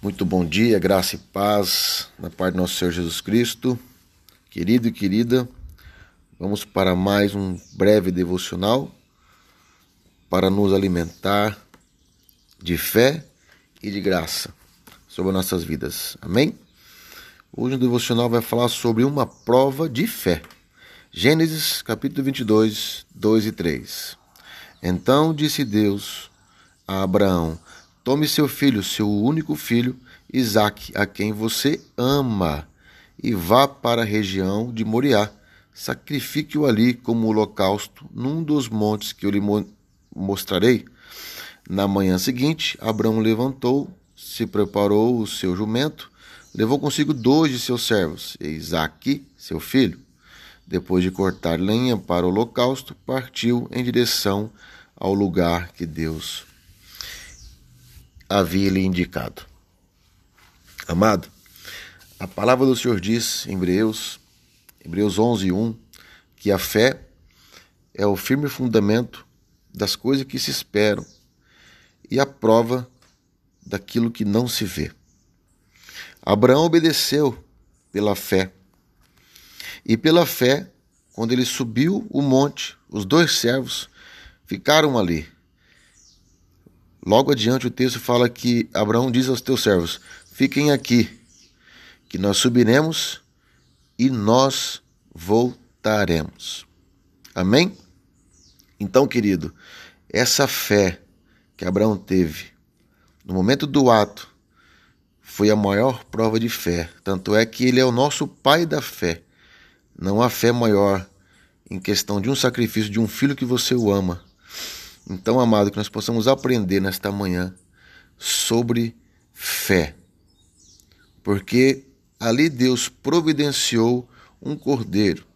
Muito bom dia, graça e paz na parte do nosso Senhor Jesus Cristo. Querido e querida, vamos para mais um breve devocional para nos alimentar de fé e de graça sobre nossas vidas. Amém? Hoje o devocional vai falar sobre uma prova de fé. Gênesis capítulo 22, 2 e 3. Então disse Deus a Abraão: Tome seu filho, seu único filho, Isaque, a quem você ama, e vá para a região de Moriá. Sacrifique-o ali como holocausto num dos montes que eu lhe mostrarei. Na manhã seguinte, Abraão levantou, se preparou o seu jumento, levou consigo dois de seus servos, e Isaque, seu filho. Depois de cortar lenha para o holocausto, partiu em direção ao lugar que Deus havia lhe indicado. Amado, a palavra do Senhor diz em Hebreus, Hebreus 11, 1, que a fé é o firme fundamento das coisas que se esperam e a prova daquilo que não se vê. Abraão obedeceu pela fé. E pela fé, quando ele subiu o monte, os dois servos ficaram ali Logo adiante o texto fala que Abraão diz aos teus servos: Fiquem aqui, que nós subiremos e nós voltaremos. Amém? Então, querido, essa fé que Abraão teve no momento do ato foi a maior prova de fé. Tanto é que ele é o nosso pai da fé. Não há fé maior em questão de um sacrifício de um filho que você o ama então, amado, que nós possamos aprender nesta manhã sobre fé. Porque ali Deus providenciou um cordeiro,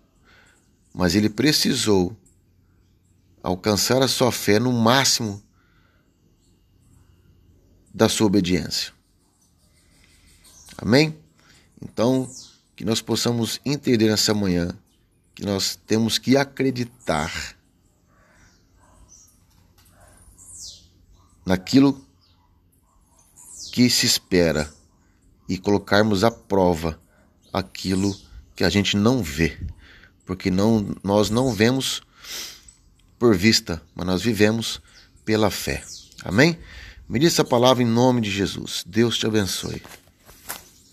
mas ele precisou alcançar a sua fé no máximo da sua obediência. Amém? Então, que nós possamos entender nessa manhã que nós temos que acreditar naquilo que se espera e colocarmos à prova aquilo que a gente não vê, porque não, nós não vemos por vista, mas nós vivemos pela fé. Amém? Me diz essa palavra em nome de Jesus. Deus te abençoe.